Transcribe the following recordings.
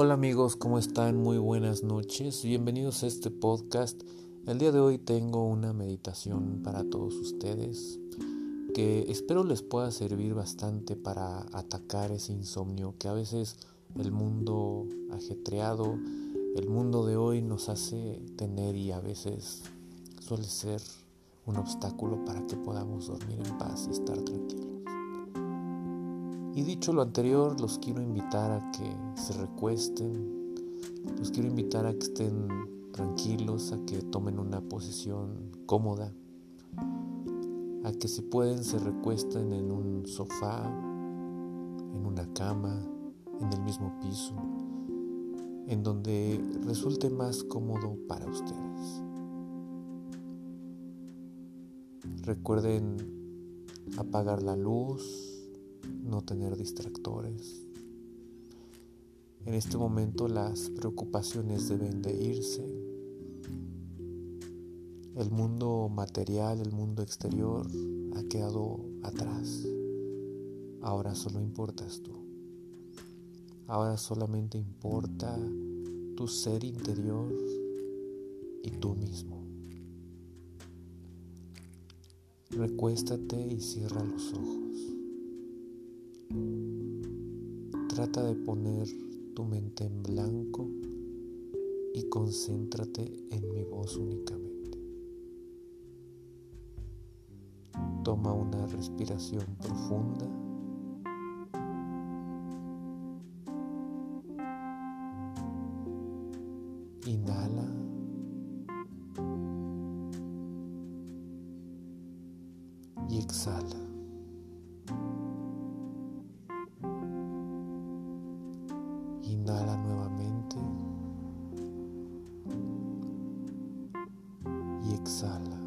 Hola amigos, ¿cómo están? Muy buenas noches. Bienvenidos a este podcast. El día de hoy tengo una meditación para todos ustedes que espero les pueda servir bastante para atacar ese insomnio que a veces el mundo ajetreado, el mundo de hoy nos hace tener y a veces suele ser un obstáculo para que podamos dormir en paz y estar tranquilos. Y dicho lo anterior, los quiero invitar a que se recuesten, los quiero invitar a que estén tranquilos, a que tomen una posición cómoda, a que si pueden se recuesten en un sofá, en una cama, en el mismo piso, en donde resulte más cómodo para ustedes. Recuerden apagar la luz, no tener distractores. En este momento las preocupaciones deben de irse. El mundo material, el mundo exterior ha quedado atrás. Ahora solo importas tú. Ahora solamente importa tu ser interior y tú mismo. Recuéstate y cierra los ojos. Trata de poner tu mente en blanco y concéntrate en mi voz únicamente. Toma una respiración profunda. Exhala.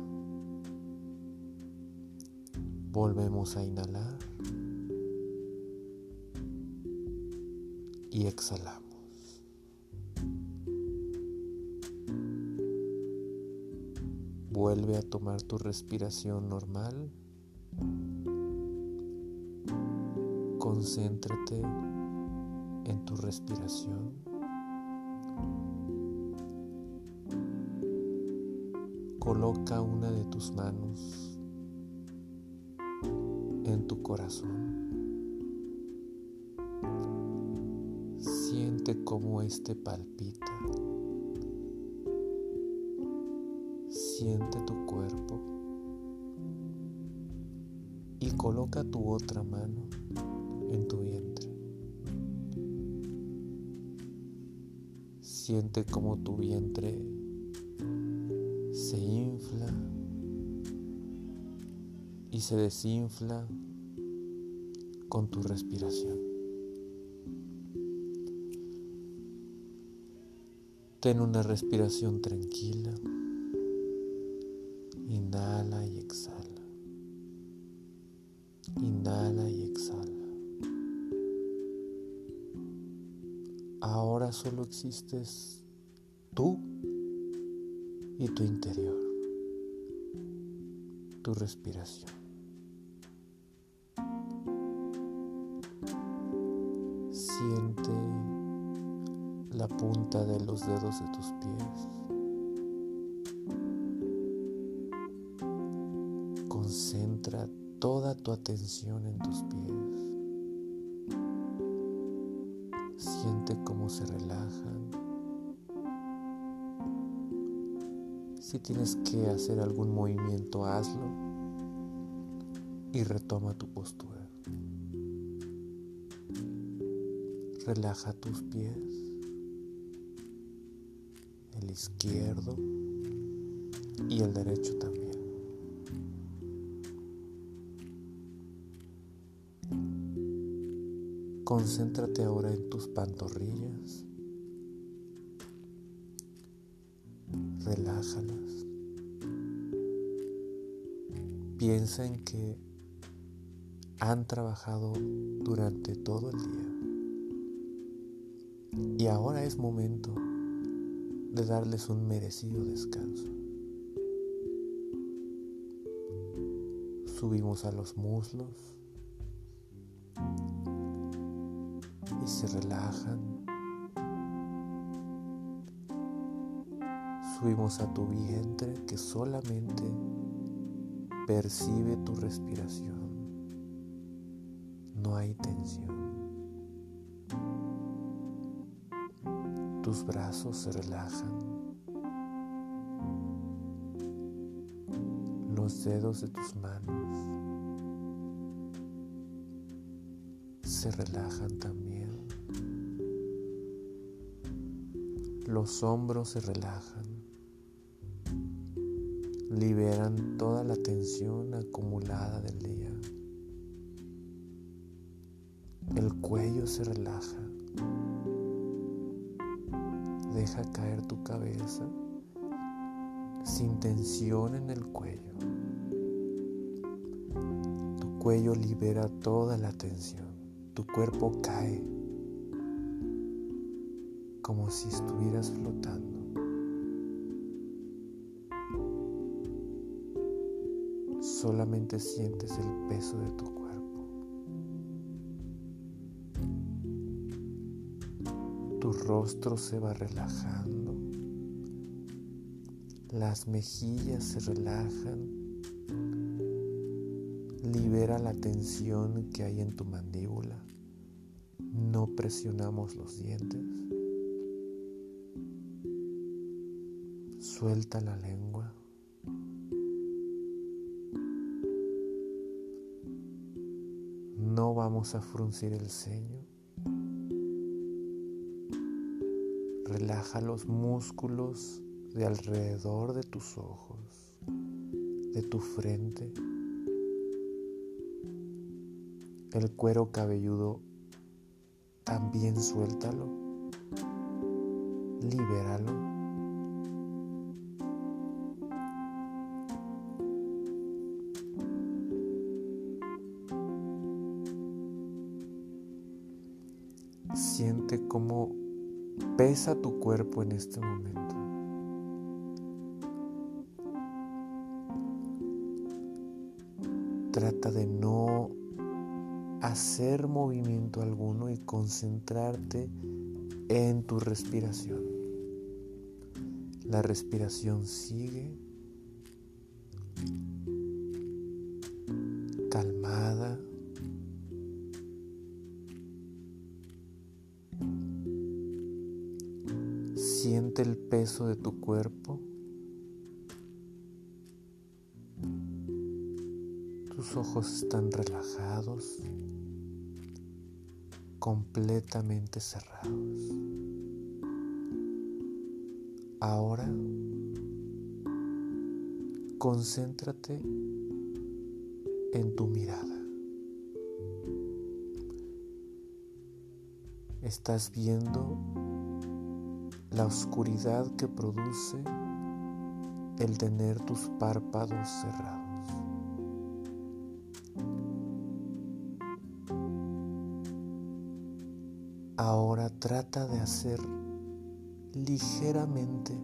Volvemos a inhalar y exhalamos. Vuelve a tomar tu respiración normal. Concéntrate en tu respiración. Coloca una de tus manos en tu corazón. Siente cómo éste palpita. Siente tu cuerpo y coloca tu otra mano en tu vientre. Siente como tu vientre se infla y se desinfla con tu respiración. Ten una respiración tranquila. Inhala y exhala. Inhala y exhala. Ahora solo existes tú y tu interior, tu respiración. Siente la punta de los dedos de tus pies. Concentra toda tu atención en tus pies. Siente cómo se relajan. Si tienes que hacer algún movimiento, hazlo y retoma tu postura. Relaja tus pies, el izquierdo y el derecho también. Concéntrate ahora en tus pantorrillas. Relájalas. Piensa en que han trabajado durante todo el día. Y ahora es momento de darles un merecido descanso. Subimos a los muslos y se relajan subimos a tu vientre que solamente percibe tu respiración. No hay tensión. Tus brazos se relajan. Los dedos de tus manos se relajan también. Los hombros se relajan. Liberan toda la tensión acumulada del día. El cuello se relaja. Deja caer tu cabeza sin tensión en el cuello. Tu cuello libera toda la tensión. Tu cuerpo cae como si estuvieras flotando. Solamente sientes el peso de tu cuerpo. Tu rostro se va relajando. Las mejillas se relajan. Libera la tensión que hay en tu mandíbula. No presionamos los dientes. Suelta la lengua. No vamos a fruncir el ceño. Relaja los músculos de alrededor de tus ojos, de tu frente. El cuero cabelludo también suéltalo. Libéralo. Tu cuerpo en este momento. Trata de no hacer movimiento alguno y concentrarte en tu respiración. La respiración sigue calmada, El peso de tu cuerpo. Tus ojos están relajados, completamente cerrados. Ahora, concéntrate en tu mirada. Estás viendo la oscuridad que produce el tener tus párpados cerrados. Ahora trata de hacer ligeramente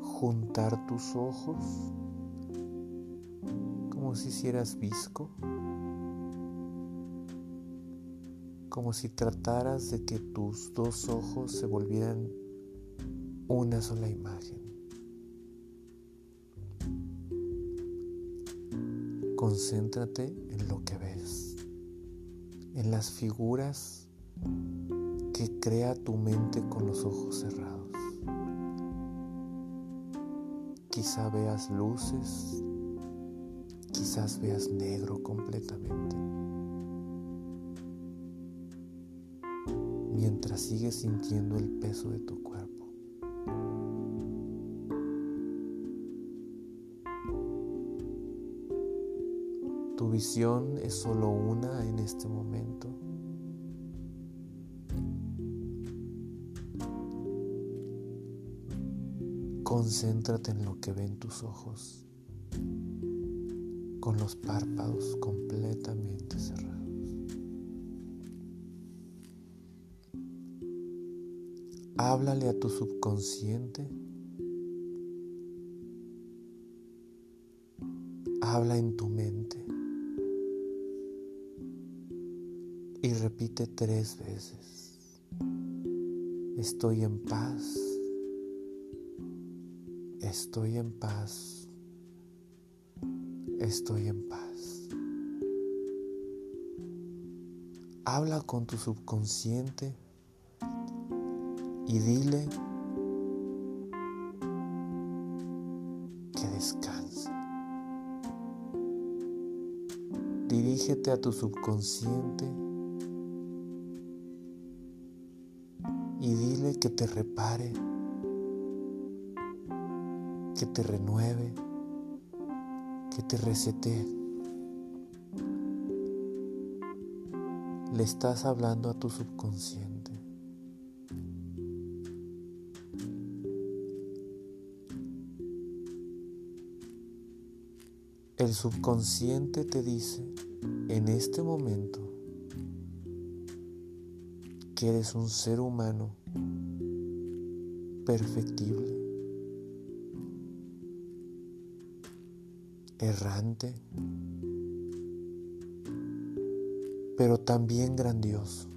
juntar tus ojos como si hicieras visco. Como si trataras de que tus dos ojos se volvieran una sola imagen. Concéntrate en lo que ves, en las figuras que crea tu mente con los ojos cerrados. Quizá veas luces, quizás veas negro completamente. Mientras sigues sintiendo el peso de tu cuerpo. Tu visión es solo una en este momento. Concéntrate en lo que ven tus ojos, con los párpados completamente cerrados. Háblale a tu subconsciente. Habla en tu mente. Y repite tres veces. Estoy en paz. Estoy en paz. Estoy en paz. Habla con tu subconsciente y dile que descanse. Dirígete a tu subconsciente y dile que te repare, que te renueve, que te resete. Le estás hablando a tu subconsciente. El subconsciente te dice en este momento que eres un ser humano perfectible, errante, pero también grandioso.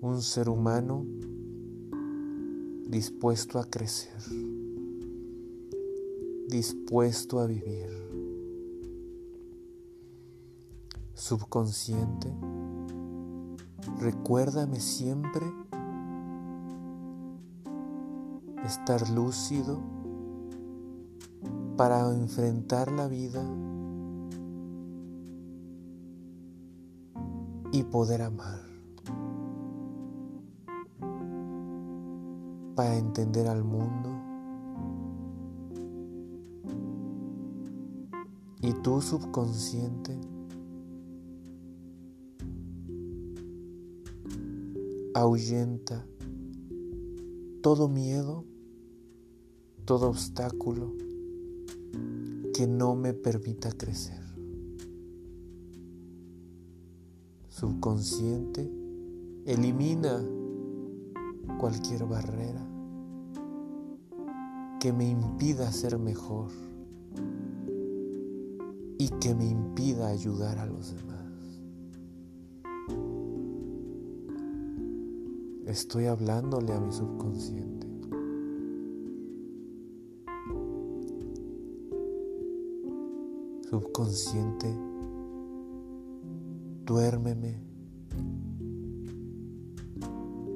Un ser humano dispuesto a crecer, dispuesto a vivir. Subconsciente, recuérdame siempre estar lúcido para enfrentar la vida y poder amar. Para entender al mundo. Y tu subconsciente ahuyenta todo miedo, todo obstáculo que no me permita crecer. Subconsciente elimina cualquier barrera que me impida ser mejor y que me impida ayudar a los demás. Estoy hablándole a mi subconsciente. Subconsciente, duérmeme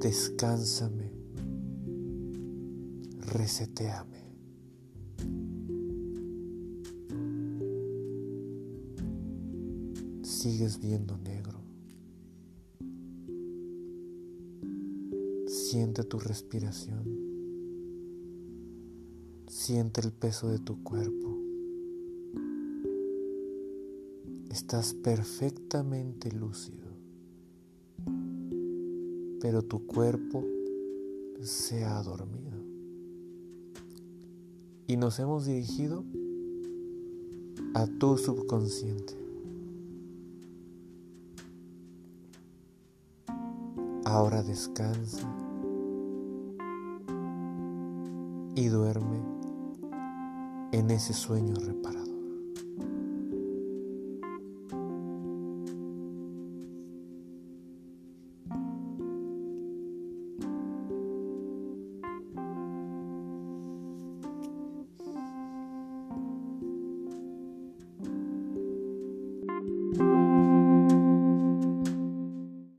descánsame, reseteame. Sigues viendo negro. Siente tu respiración. Siente el peso de tu cuerpo. Estás perfectamente lúcido pero tu cuerpo se ha dormido. Y nos hemos dirigido a tu subconsciente. Ahora descansa y duerme en ese sueño reparado.